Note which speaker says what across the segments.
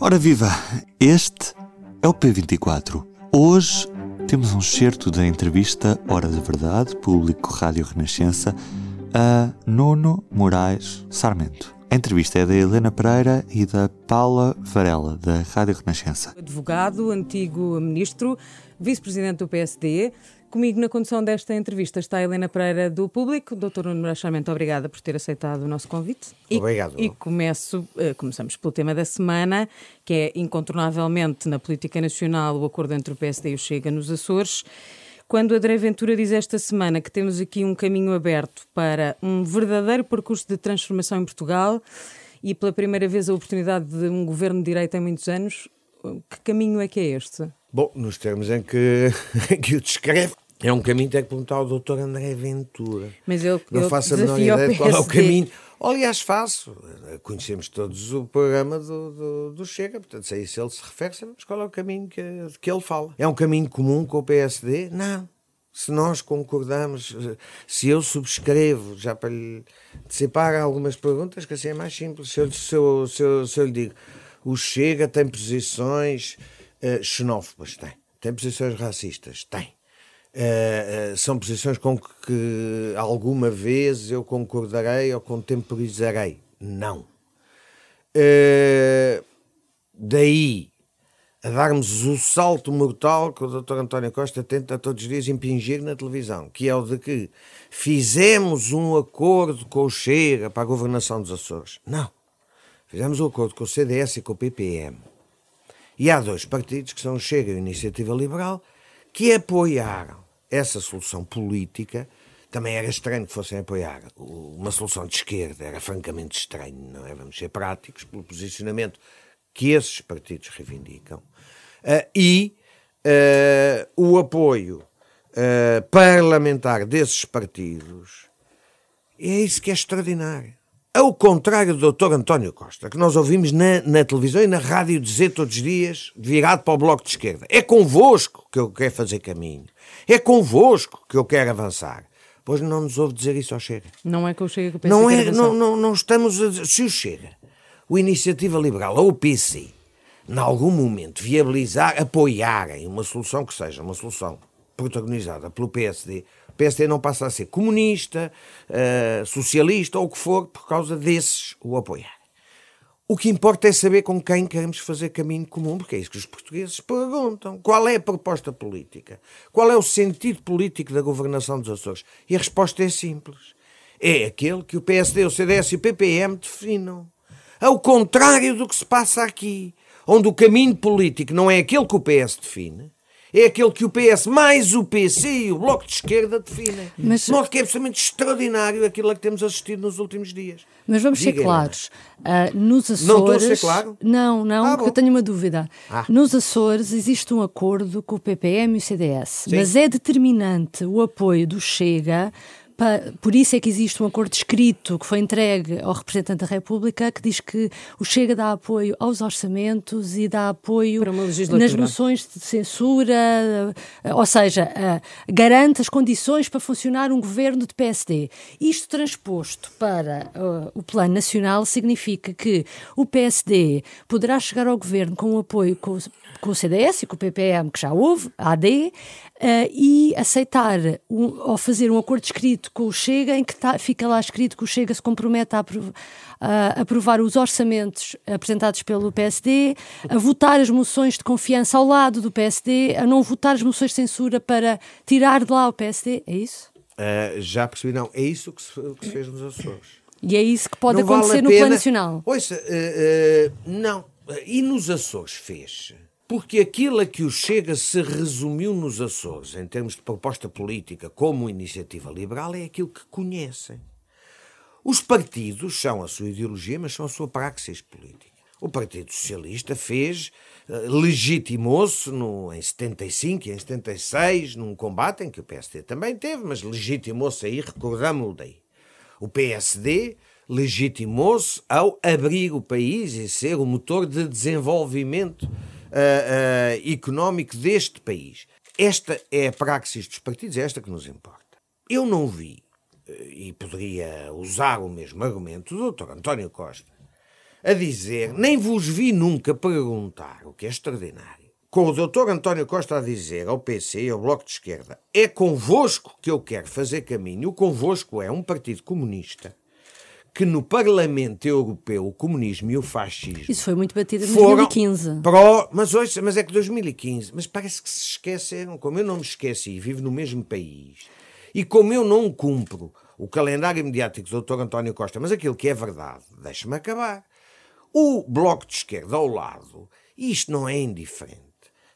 Speaker 1: Ora viva, este é o P24. Hoje temos um certo da entrevista Hora da Verdade, público Rádio Renascença, a Nuno Moraes Sarmento. A entrevista é da Helena Pereira e da Paula Varela, da Rádio Renascença.
Speaker 2: Advogado, antigo ministro, vice-presidente do PSD. Comigo na condução desta entrevista está a Helena Pereira do Público. Doutor Nuno Marachamento, obrigada por ter aceitado o nosso convite.
Speaker 3: E, Obrigado.
Speaker 2: E começo, uh, começamos pelo tema da semana, que é incontornavelmente na política nacional o acordo entre o PSD e o Chega nos Açores. Quando André Ventura diz esta semana que temos aqui um caminho aberto para um verdadeiro percurso de transformação em Portugal e pela primeira vez a oportunidade de um governo de direita em muitos anos, que caminho é que é este?
Speaker 3: Bom, nos termos em que, que o descreve, é um caminho que tem que perguntar ao doutor André Ventura.
Speaker 2: Mas eu
Speaker 3: não
Speaker 2: eu
Speaker 3: faço a menor ideia de qual é o caminho. Aliás, faço. Conhecemos todos o programa do, do, do Chega, portanto, sei se ele se refere, sabemos qual é o caminho que, que ele fala. É um caminho comum com o PSD? Não. Se nós concordamos, se eu subscrevo, já para lhe dissipar algumas perguntas, que assim é mais simples, se eu, se eu, se eu, se eu lhe digo, o Chega tem posições uh, xenófobas, tem. Tem posições racistas, tem. Uh, uh, são posições com que alguma vez eu concordarei ou contemporizarei. Não. Uh, daí a darmos o salto mortal que o Dr. António Costa tenta todos os dias impingir na televisão, que é o de que fizemos um acordo com o Chega para a governação dos Açores. Não. Fizemos um acordo com o CDS e com o PPM. E há dois partidos, que são o Chega e a Iniciativa Liberal, que apoiaram essa solução política. Também era estranho que fossem apoiar uma solução de esquerda, era francamente estranho, não é? Vamos ser práticos pelo posicionamento que esses partidos reivindicam. Uh, e uh, o apoio uh, parlamentar desses partidos é isso que é extraordinário. Ao contrário do Dr. António Costa, que nós ouvimos na, na, televisão e na rádio dizer todos os dias, virado para o Bloco de Esquerda: é convosco que eu quero fazer caminho, é convosco que eu quero avançar. Pois não nos ouve dizer isso ao Chega.
Speaker 2: Não é que o Chega que
Speaker 3: pensa não é, não, não, não estamos a dizer. Se o Chega, o Iniciativa Liberal ou o PC, em algum momento viabilizar, apoiarem uma solução que seja uma solução protagonizada pelo PSD, PSD não passa a ser comunista, uh, socialista ou o que for, por causa desses o apoiar. O que importa é saber com quem queremos fazer caminho comum, porque é isso que os portugueses perguntam. Qual é a proposta política? Qual é o sentido político da governação dos Açores? E a resposta é simples. É aquele que o PSD, o CDS e o PPM definam. Ao contrário do que se passa aqui, onde o caminho político não é aquele que o PS define, é aquele que o PS mais o PC e o Bloco de Esquerda definem. Mas... De modo que é absolutamente extraordinário aquilo a que temos assistido nos últimos dias.
Speaker 4: Mas vamos ser claros. Uh, nos Açores...
Speaker 3: Não estou a ser claro?
Speaker 4: Não, não, ah, porque eu tenho uma dúvida. Ah. Nos Açores existe um acordo com o PPM e o CDS, Sim. mas é determinante o apoio do Chega por isso é que existe um acordo escrito que foi entregue ao representante da República que diz que o Chega dá apoio aos orçamentos e dá apoio nas moções de censura, eh, ou seja, uh, garante as condições para funcionar um governo de PSD. Isto transposto para uh, o plano nacional significa que o PSD poderá chegar ao governo com o apoio com, o CDS e com o PPM, que já houve, AD, uh, e aceitar um, ou fazer um acordo escrito com o Chega, em que tá, fica lá escrito que o Chega se compromete a, a aprovar os orçamentos apresentados pelo PSD, a votar as moções de confiança ao lado do PSD, a não votar as moções de censura para tirar de lá o PSD. É isso?
Speaker 3: Uh, já percebi, não. É isso que se, que se fez nos Açores.
Speaker 4: E é isso que pode não acontecer vale no plano nacional.
Speaker 3: Ouça, uh, não. E nos Açores fez porque aquilo a que o Chega se resumiu nos Açores, em termos de proposta política, como iniciativa liberal, é aquilo que conhecem. Os partidos são a sua ideologia, mas são a sua praxis política. O Partido Socialista fez, eh, legitimou-se em 75 e em 76, num combate em que o PSD também teve, mas legitimou-se aí, recordamos-lo daí. O PSD legitimou-se ao abrir o país e ser o motor de desenvolvimento uh, económico deste país. Esta é a praxis dos partidos, é esta que nos importa. Eu não vi, uh, e poderia usar o mesmo argumento, do Dr. António Costa, a dizer, nem vos vi nunca perguntar, o que é extraordinário, com o doutor António Costa a dizer ao PC e ao Bloco de Esquerda, é convosco que eu quero fazer caminho. O convosco é um partido comunista que no Parlamento Europeu o comunismo e o fascismo.
Speaker 4: Isso foi muito batido em 2015.
Speaker 3: Pró, mas, hoje, mas é que 2015, mas parece que se esqueceram. Como eu não me esqueci, vivo no mesmo país e como eu não cumpro o calendário mediático do Dr. António Costa, mas aquilo que é verdade, deixa-me acabar. O Bloco de Esquerda ao lado, isto não é indiferente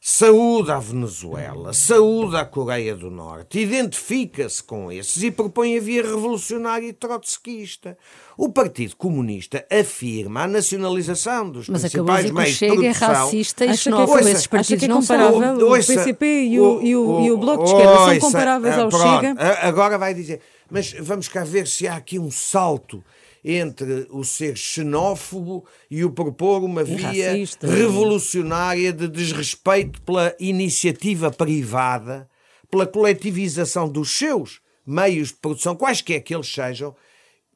Speaker 3: saúde à Venezuela, saúde à Coreia do Norte, identifica-se com esses e propõe a via revolucionária e trotskista. O Partido Comunista afirma a nacionalização dos
Speaker 4: Mas
Speaker 3: principais meios
Speaker 4: de é produção. é racista e xenófobo. Esses partidos
Speaker 2: que é
Speaker 4: não
Speaker 2: comparável.
Speaker 4: São.
Speaker 2: O PCP e o, e o, e o Bloco de Esquerda são comparáveis ao
Speaker 3: pronto,
Speaker 2: Chega.
Speaker 3: Agora vai dizer, mas vamos cá ver se há aqui um salto entre o ser xenófobo e o propor uma via racista. revolucionária de desrespeito pela iniciativa privada, pela coletivização dos seus meios de produção, quaisquer que eles sejam.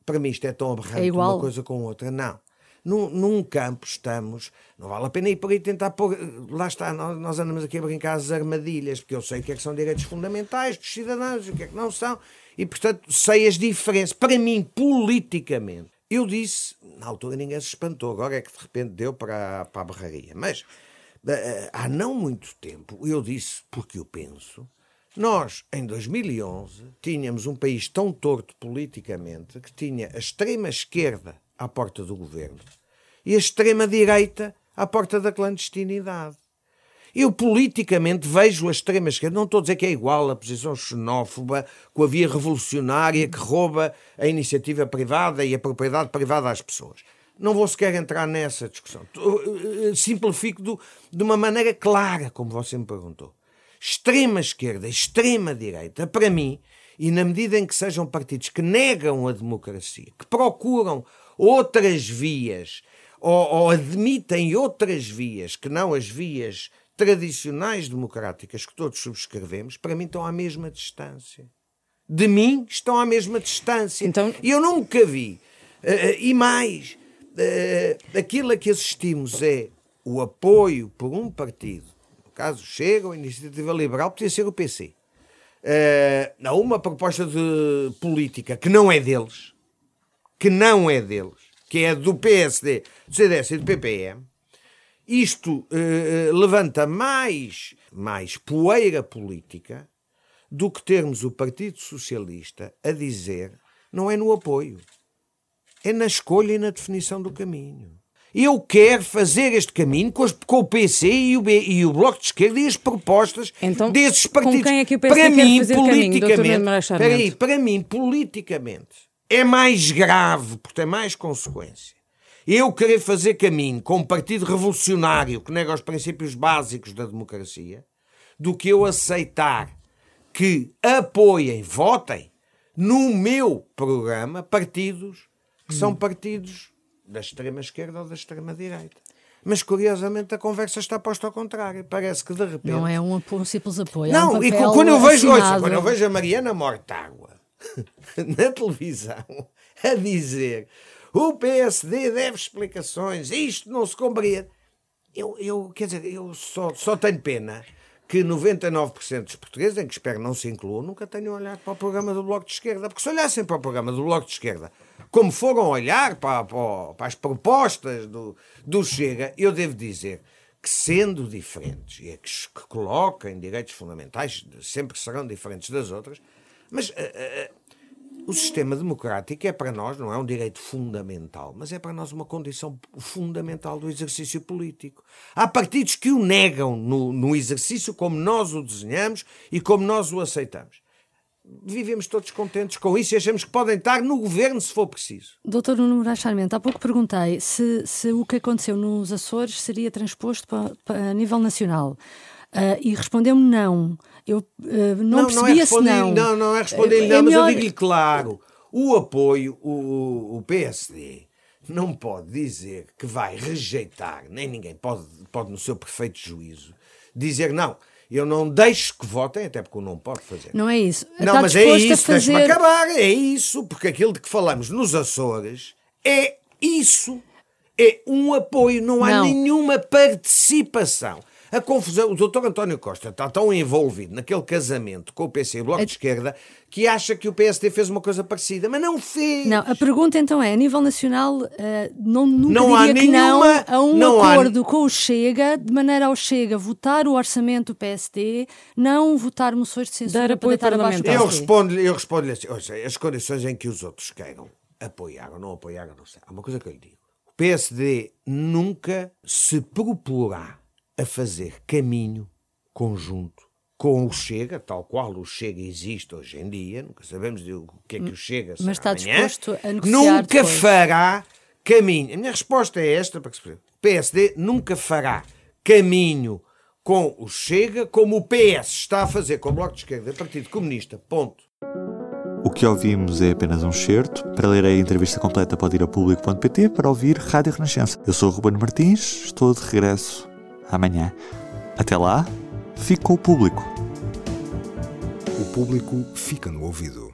Speaker 3: Para mim isto é tão aberrante é uma coisa com outra. Não. Num, num, campo estamos, não vale a pena ir por aí tentar pôr. Lá está, nós, nós andamos aqui a brincar as armadilhas, porque eu sei o que é que são direitos fundamentais dos cidadãos o que é que não são, e portanto sei as diferenças. Para mim, politicamente, eu disse, na altura ninguém se espantou, agora é que de repente deu para, para a barraria. Mas eh, há não muito tempo eu disse, porque eu penso, nós, em 2011, tínhamos um país tão torto politicamente que tinha a extrema-esquerda à porta do governo e a extrema-direita à porta da clandestinidade. Eu politicamente vejo a extrema-esquerda, não estou a dizer que é igual a posição xenófoba com a via revolucionária que rouba a iniciativa privada e a propriedade privada às pessoas. Não vou sequer entrar nessa discussão. Eh, simplifico do, de uma maneira clara, como você me perguntou. Extrema-esquerda, extrema-direita, para mim, e na medida em que sejam partidos que negam a democracia, que procuram outras vias ou, ou, admitem outras vias que não as vias tradicionais democráticas que todos subscrevemos, para mim estão à mesma distância. De mim estão à mesma distância. Então... Eu nunca vi. Uh, e mais, uh, aquilo a que assistimos é o apoio por um partido, no caso Chega ou Iniciativa Liberal, podia ser o PC, uh, a uma proposta de política que não é deles, que não é deles, que é do PSD, do CDS e do PPM, isto eh, eh, levanta mais, mais poeira política do que termos o Partido Socialista a dizer não é no apoio, é na escolha e na definição do caminho. Eu quero fazer este caminho com, as, com o PC e o, B, e o Bloco de Esquerda e as propostas então, desses partidos. Com
Speaker 2: quem é que o PC para mim, politicamente,
Speaker 3: caminho, para mim, politicamente, é mais grave, porque tem mais consequência eu querer fazer caminho com um partido revolucionário que nega os princípios básicos da democracia, do que eu aceitar que apoiem, votem no meu programa partidos que são partidos da extrema esquerda ou da extrema direita. Mas curiosamente a conversa está posta ao contrário. Parece que de repente.
Speaker 4: Não é um, simples apoio.
Speaker 3: Não,
Speaker 4: é um
Speaker 3: e quando eu vejo, ouça, quando eu vejo a Mariana Mortágua na televisão a dizer o PSD deve explicações, isto não se compreende. Eu, eu quer dizer, eu só, só tenho pena que 99% dos portugueses, em que espero não se incluam, nunca tenham olhado para o programa do Bloco de Esquerda. Porque se olhassem para o programa do Bloco de Esquerda, como foram olhar para, para, para as propostas do, do Chega, eu devo dizer que, sendo diferentes, e é que, que coloquem direitos fundamentais, sempre serão diferentes das outras, mas uh, uh, o sistema democrático é para nós, não é um direito fundamental, mas é para nós uma condição fundamental do exercício político. Há partidos que o negam no, no exercício como nós o desenhamos e como nós o aceitamos vivemos todos contentes com isso e achamos que podem estar no governo se for preciso.
Speaker 4: Doutor Nuno Moraes Sarmento, há pouco perguntei se, se o que aconteceu nos Açores seria transposto para, para a nível nacional. Uh, e respondeu-me não. Eu uh, não, não percebia se não.
Speaker 3: Não, não é responder-lhe não, é mas melhor... eu digo-lhe claro. O apoio, o, o PSD não pode dizer que vai rejeitar, nem ninguém pode, pode no seu perfeito juízo, dizer não, eu não deixo que votem, até porque eu não pode fazer.
Speaker 4: Não é isso.
Speaker 3: Não, Está mas é isso, fazer... deixe-me acabar, é isso, porque aquilo de que falamos nos Açores é isso é um apoio, não há não. nenhuma participação. A confusão, o doutor António Costa está tão envolvido naquele casamento com o PC e o Bloco é... de Esquerda que acha que o PSD fez uma coisa parecida, mas não fez.
Speaker 4: Não, a pergunta então é, a nível nacional, uh, não, nunca não diria que nenhuma, não a um não acordo há... com o Chega, de maneira ao Chega votar o orçamento do PSD, não votar moções de censura Dar para deitar abaixo
Speaker 3: Eu respondo-lhe eu respondo assim, as condições em que os outros queiram apoiar ou não apoiar, não sei. Há uma coisa que eu lhe digo. O PSD nunca se proporá a fazer caminho conjunto com o Chega, tal qual o Chega existe hoje em dia, nunca sabemos o que é que o Chega
Speaker 4: Mas está
Speaker 3: amanhã,
Speaker 4: disposto a negociar
Speaker 3: Nunca depois. fará caminho. A minha resposta é esta, para que se PSD nunca fará caminho com o Chega como o PS está a fazer com o Bloco de Esquerda, Partido Comunista. Ponto.
Speaker 1: O que ouvimos é apenas um certo. Para ler a entrevista completa pode ir a público.pt para ouvir Rádio Renascença. Eu sou o Ruben Martins, estou de regresso amanhã. Até lá, fica o público.
Speaker 5: O público fica no ouvido.